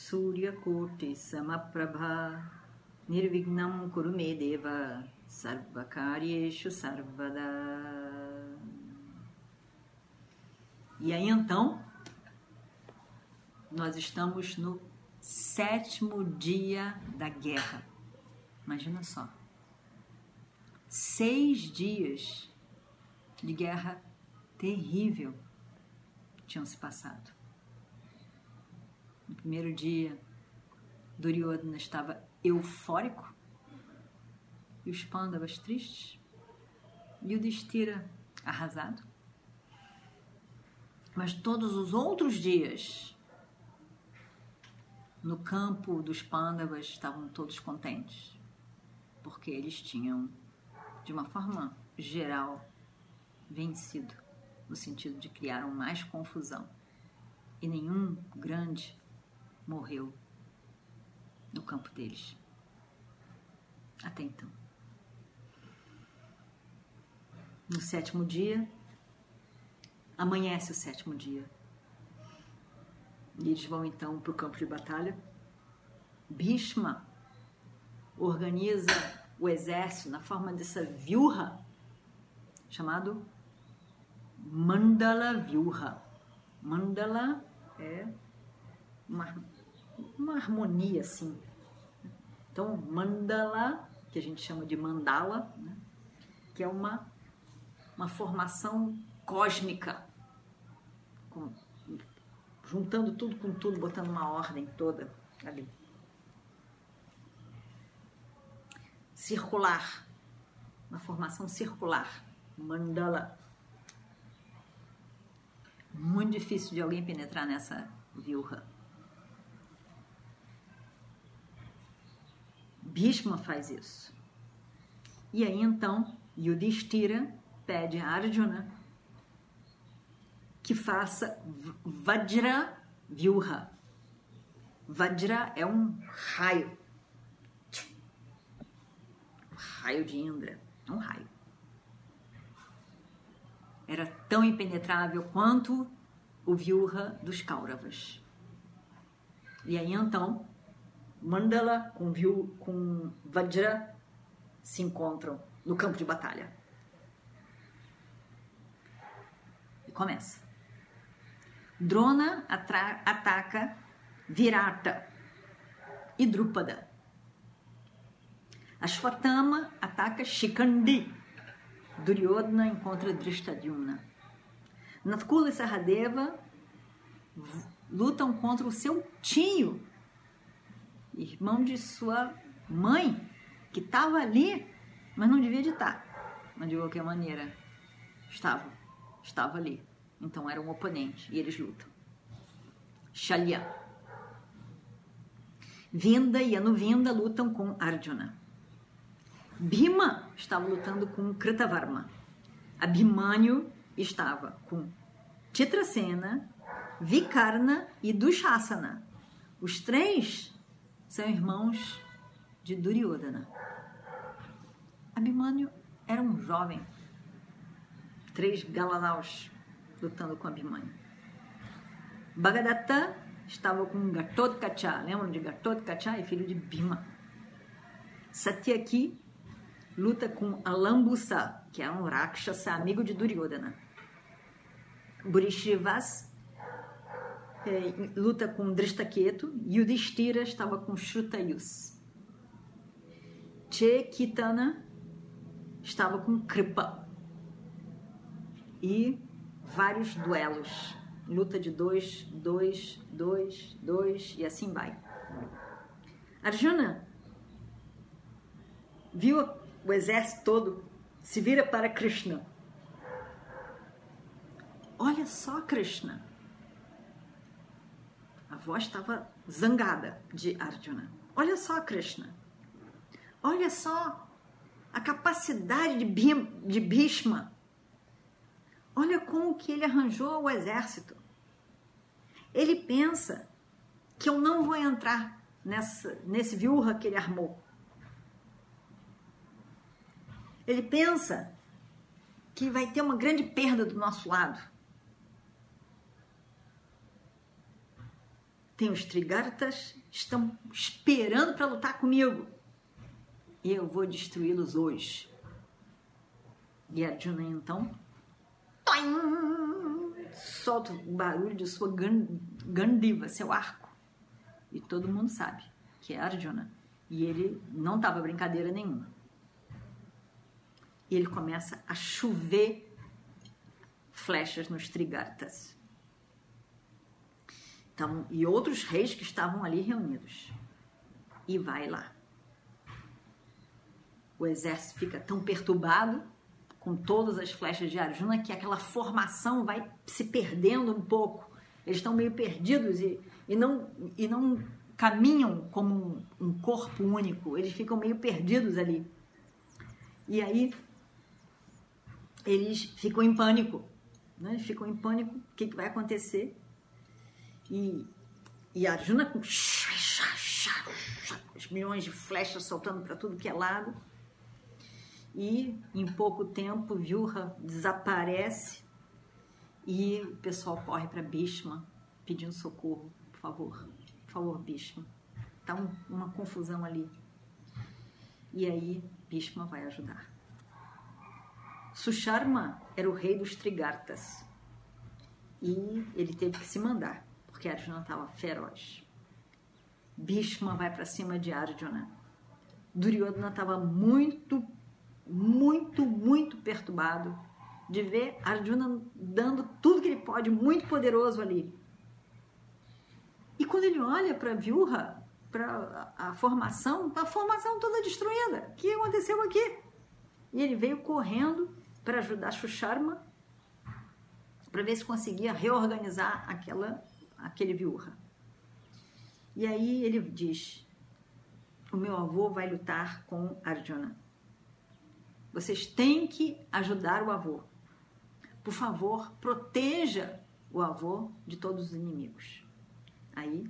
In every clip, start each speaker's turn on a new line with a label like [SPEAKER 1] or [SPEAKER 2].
[SPEAKER 1] Suryakoti Samaprabha Nirvignam Kurume Deva Sarvakaryeshu Sarvada E aí então, nós estamos no sétimo dia da guerra. Imagina só. Seis dias de guerra terrível tinham se passado. No primeiro dia, Duryodhana estava eufórico e os Pandavas tristes e o Destira arrasado. Mas todos os outros dias no campo dos Pandavas estavam todos contentes, porque eles tinham, de uma forma geral, vencido, no sentido de criaram mais confusão. E nenhum grande morreu no campo deles. Até então. No sétimo dia, amanhece o sétimo dia. E eles vão então para o campo de batalha. Bhishma organiza o exército na forma dessa viurra chamado Mandala Viurra. Mandala é uma, uma harmonia assim. Então, mandala, que a gente chama de mandala, né? que é uma, uma formação cósmica, com, juntando tudo com tudo, botando uma ordem toda ali. Circular, uma formação circular, mandala. Muito difícil de alguém penetrar nessa viurra. Bhishma faz isso. E aí então, Yudhishthira pede a Arjuna que faça Vajra Vyuha. Vajra é um raio. Raio de Indra. Um raio. Era tão impenetrável quanto o Vyuha dos Kauravas. E aí então, Mandala com, Vyu, com Vajra se encontram no campo de batalha. E começa. Drona ataca Virata e Drupada. Ashwatthama ataca Shikandi. Duryodhana encontra Drishtadyumna. Natkula e Saradeva lutam contra o seu tio irmão de sua mãe, que estava ali, mas não devia de estar. Mas de qualquer maneira, estava, estava ali. Então era um oponente e eles lutam. Shalya. Vinda e Anuvinda lutam com Arjuna. Bhima estava lutando com Kritavarma. Abhimanyu estava com Chitrasena, Vikarna e Dushasana. Os três são irmãos de Duryodhana. Abhimanyu era um jovem, três galalaus lutando com Abhimanyu. Bhagadatta estava com Gatotkacha, lembram de Gatotkacha? É filho de Bhima. Satyaki luta com Alambusa, que é um Rakshasa, amigo de Duryodhana. Burishivas é, luta com Drishtaketu, Yudhishthira estava com Shrutayus. Chekitana estava com Kripa. E vários duelos. Luta de dois, dois, dois, dois e assim vai. Arjuna viu o exército todo, se vira para Krishna. Olha só, Krishna. A voz estava zangada de Arjuna. Olha só, Krishna. Olha só a capacidade de, Bhim, de Bhishma. Olha como que ele arranjou o exército. Ele pensa que eu não vou entrar nessa, nesse viurra que ele armou. Ele pensa que vai ter uma grande perda do nosso lado. Tem os Trigartas, estão esperando para lutar comigo. E eu vou destruí-los hoje. E Arjuna então solta o barulho de sua Gandiva, seu arco. E todo mundo sabe que é Arjuna. E ele não estava brincadeira nenhuma. E ele começa a chover flechas nos Trigartas. Então, e outros reis que estavam ali reunidos. E vai lá. O exército fica tão perturbado com todas as flechas de Arjuna que aquela formação vai se perdendo um pouco. Eles estão meio perdidos e, e, não, e não caminham como um, um corpo único, eles ficam meio perdidos ali. E aí eles ficam em pânico, né? ficam em pânico, o que, que vai acontecer? E, e Arjuna com os milhões de flechas soltando para tudo que é lado. E em pouco tempo Vyuha desaparece e o pessoal corre para Bhishma pedindo socorro, por favor, por favor, Bhishma. Tá um, uma confusão ali. E aí Bhishma vai ajudar. Susharma era o rei dos Trigartas. E ele teve que se mandar, porque Arjuna estava feroz. Bhishma vai para cima de Arjuna. Duryodhana estava muito, muito, muito perturbado de ver Arjuna dando tudo que ele pode, muito poderoso ali. E quando ele olha para a para a formação, a formação toda destruída. O que aconteceu aqui? E ele veio correndo para ajudar Shusharma para ver se conseguia reorganizar aquela, aquele viurra. E aí ele diz: O meu avô vai lutar com Arjuna. Vocês têm que ajudar o avô. Por favor, proteja o avô de todos os inimigos. Aí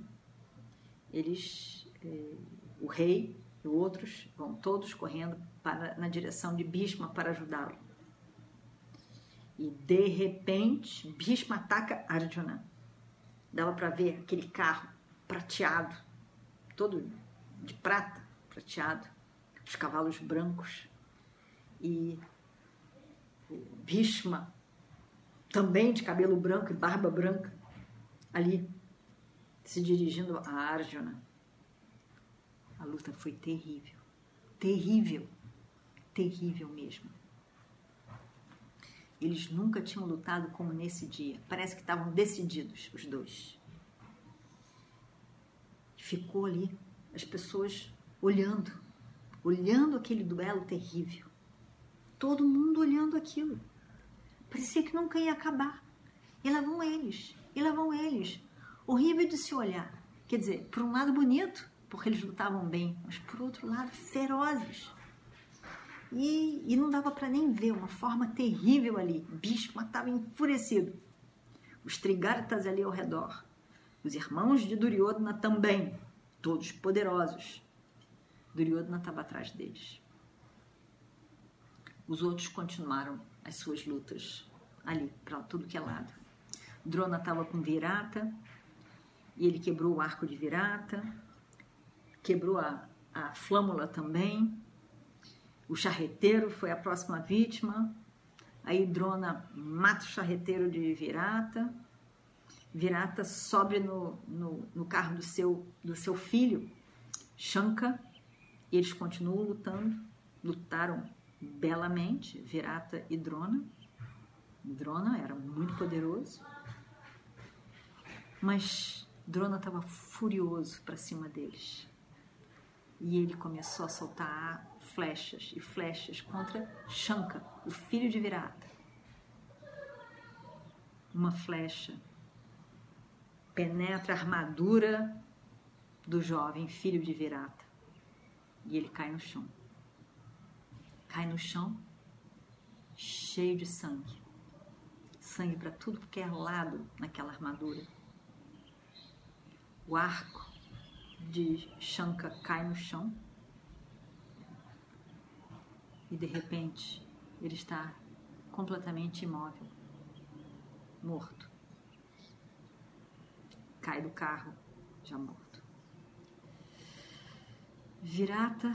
[SPEAKER 1] eles, eh, o rei e outros vão todos correndo para, na direção de Bhishma para ajudá-lo. E de repente, Bhishma ataca Arjuna. Dava para ver aquele carro prateado, todo de prata, prateado, os cavalos brancos. E Bhishma, também de cabelo branco e barba branca, ali se dirigindo a Arjuna. A luta foi terrível, terrível, terrível mesmo. Eles nunca tinham lutado como nesse dia. Parece que estavam decididos, os dois. Ficou ali as pessoas olhando, olhando aquele duelo terrível. Todo mundo olhando aquilo. Parecia que nunca ia acabar. E lá vão eles, e lá vão eles. Horrível de se olhar. Quer dizer, por um lado bonito, porque eles lutavam bem, mas por outro lado ferozes e, e não dava para nem ver, uma forma terrível ali. Bhishma estava enfurecido. Os Trigartas ali ao redor. Os irmãos de Duryodhana também, todos poderosos. Duryodhana estava atrás deles. Os outros continuaram as suas lutas ali, para tudo que é lado. Drona estava com Virata, e ele quebrou o arco de Virata, quebrou a, a flâmula também, o charreteiro foi a próxima vítima. Aí Drona mata o charreteiro de Virata. Virata sobe no, no, no carro do seu, do seu filho, Shanka. E eles continuam lutando. Lutaram belamente, Virata e Drona. Drona era muito poderoso. Mas Drona estava furioso para cima deles. E ele começou a soltar flechas e flechas contra Shanka, o filho de Virata. Uma flecha penetra a armadura do jovem filho de Virata. E ele cai no chão. Cai no chão, cheio de sangue. Sangue para tudo que é lado naquela armadura. O arco de Shanka cai no chão. E de repente ele está completamente imóvel, morto. Cai do carro, já morto. Virata,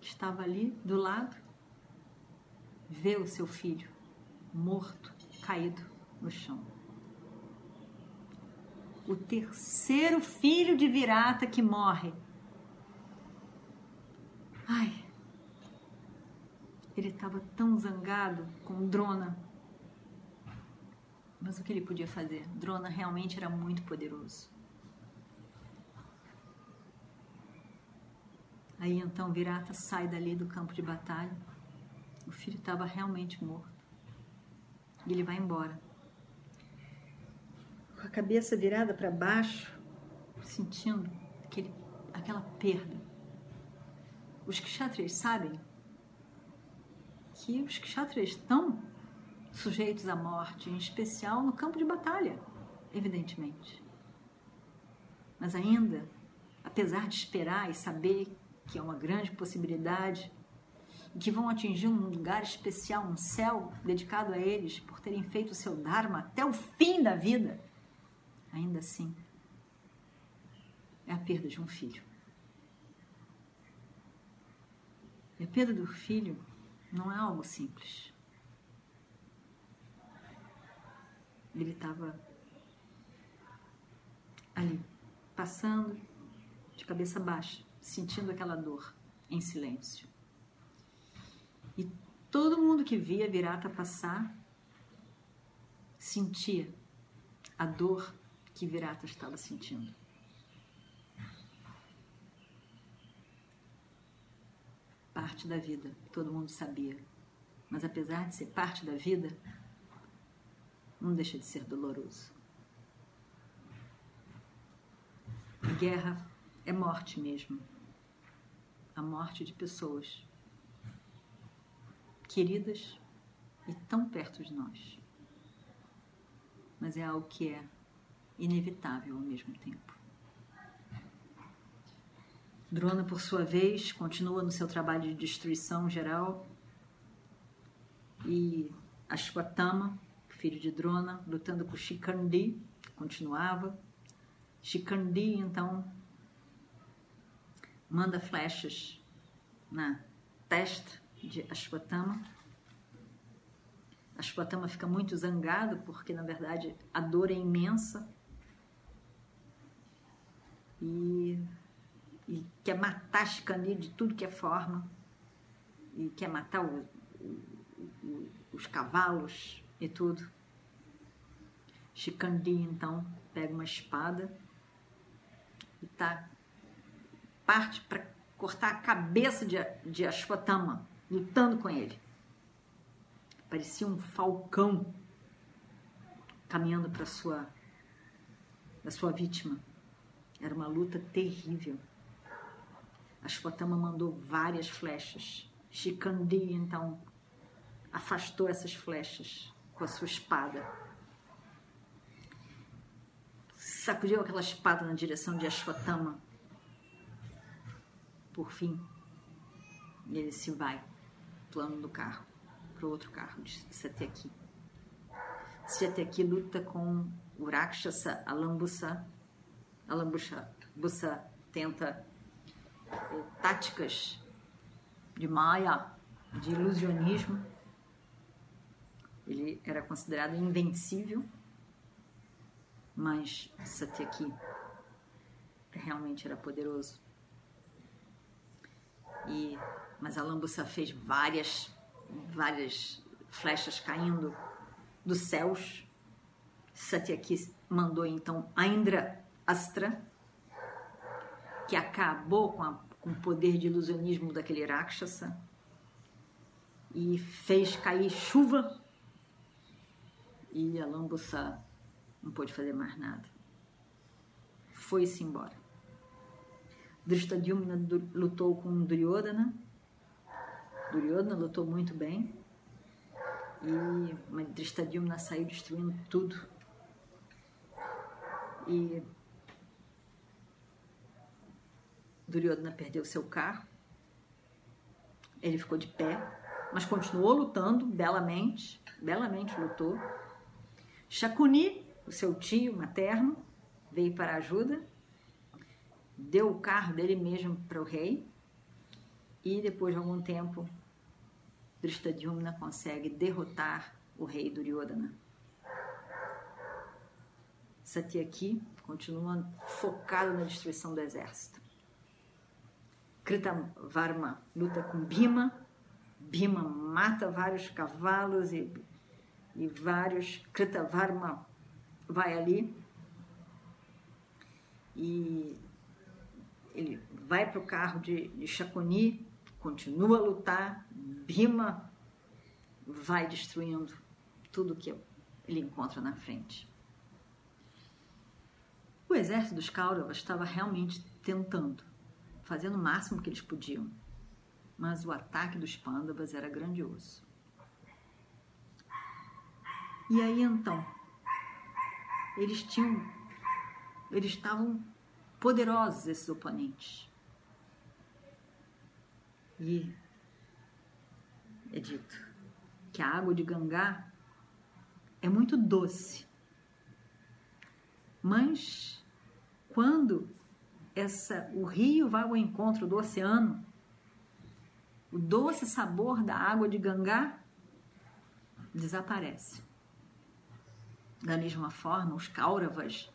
[SPEAKER 1] que estava ali do lado, vê o seu filho morto, caído no chão. O terceiro filho de Virata que morre. Ai, ele estava tão zangado com Drona. Mas o que ele podia fazer? Drona realmente era muito poderoso. Aí então Virata sai dali do campo de batalha. O filho estava realmente morto. E ele vai embora. Com a cabeça virada para baixo, sentindo aquele, aquela perda. Os kshatriyas sabem que os kshatriyas estão sujeitos à morte, em especial no campo de batalha, evidentemente. Mas ainda, apesar de esperar e saber que é uma grande possibilidade, e que vão atingir um lugar especial, um céu dedicado a eles por terem feito o seu Dharma até o fim da vida, ainda assim, é a perda de um filho. E a perda do filho não é algo simples. Ele estava ali, passando de cabeça baixa, sentindo aquela dor em silêncio. E todo mundo que via Virata passar sentia a dor que Virata estava sentindo. Parte da vida, todo mundo sabia. Mas apesar de ser parte da vida, não deixa de ser doloroso. Guerra é morte mesmo. A morte de pessoas queridas e tão perto de nós. Mas é algo que é inevitável ao mesmo tempo. Drona, por sua vez, continua no seu trabalho de destruição geral. E Ashwatthama, filho de Drona, lutando com Shikandi, continuava. Shikandi, então, manda flechas na testa de Ashwatthama. Ashwatthama fica muito zangado porque, na verdade, a dor é imensa. E e quer matar Chicani de tudo que é forma, e quer matar o, o, o, os cavalos e tudo. Chicandi, então, pega uma espada e tá, parte para cortar a cabeça de, de Ashwatthama, lutando com ele. Parecia um falcão caminhando para sua, a sua vítima. Era uma luta terrível. Ashwatthama mandou várias flechas. Shikandi, então, afastou essas flechas com a sua espada. Sacudiu aquela espada na direção de Ashwatthama. Por fim, ele se vai, plano do carro, para o outro carro de Satyaki. Satyaki luta com o Rakshasa Alambusa. Alambusa Busa tenta táticas de Maya, de ilusionismo. Ele era considerado invencível, mas Satyaki realmente era poderoso. E, mas a Lambusa fez várias, várias flechas caindo dos céus. Satyaki mandou então a Indra Astra, que acabou com, a, com o poder de ilusionismo daquele Rakshasa e fez cair chuva e a Lambusa não pôde fazer mais nada. Foi-se embora. Drishtadyumna lutou com Duryodhana. Duryodhana lutou muito bem. E Drishtadyumna saiu destruindo tudo. E Duryodhana perdeu seu carro. Ele ficou de pé, mas continuou lutando belamente, belamente lutou. Shakuni, o seu tio materno, veio para ajuda, deu o carro dele mesmo para o rei e depois de algum tempo Drishtadyumna consegue derrotar o rei Duryodhana. Satyaki continua focado na destruição do exército. Kritavarma luta com Bhima. Bhima mata vários cavalos e, e vários. Kritavarma vai ali e ele vai para o carro de, de Shakuni, continua a lutar. Bhima vai destruindo tudo que ele encontra na frente. O exército dos Kauravas estava realmente tentando fazendo o máximo que eles podiam. Mas o ataque dos Pandavas era grandioso. E aí então, eles tinham, eles estavam poderosos esses oponentes. E é dito que a água de Gangá é muito doce. Mas quando essa, o rio vai ao encontro do oceano, o doce sabor da água de Gangá desaparece. Da mesma forma, os Kauravas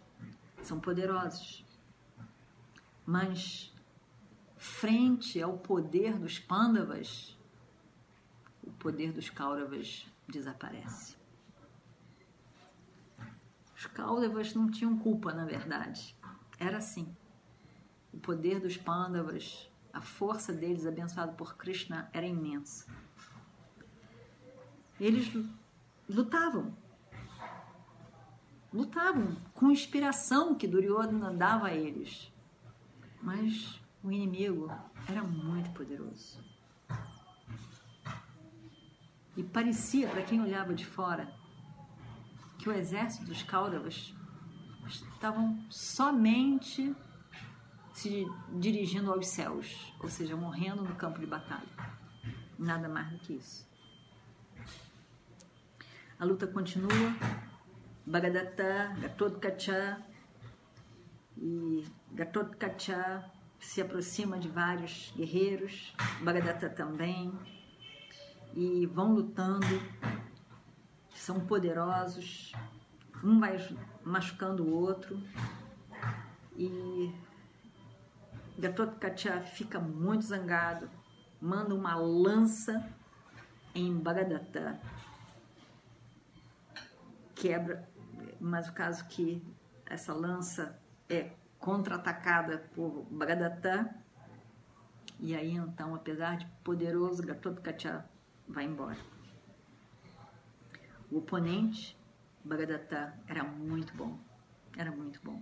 [SPEAKER 1] são poderosos, mas frente ao poder dos Pandavas, o poder dos Kauravas desaparece. Os Kauravas não tinham culpa, na verdade. Era assim o poder dos Pandavas, a força deles, abençoada por Krishna, era imensa. Eles lutavam. Lutavam com inspiração que Duryodhana dava a eles. Mas o inimigo era muito poderoso. E parecia, para quem olhava de fora, que o exército dos Kauravas estavam somente se dirigindo aos céus, ou seja, morrendo no campo de batalha. Nada mais do que isso. A luta continua. Bhagadatta, Gatotkacha e Gatotkacha se aproxima de vários guerreiros, Bhagadatta também, e vão lutando, são poderosos, um vai machucando o outro, e Gatotkacha fica muito zangado, manda uma lança em Bagadatta, quebra, mas o caso que essa lança é contra-atacada por Bagadatta, e aí então, apesar de poderoso, Gatotkacha vai embora. O oponente, Bagadatta, era muito bom, era muito bom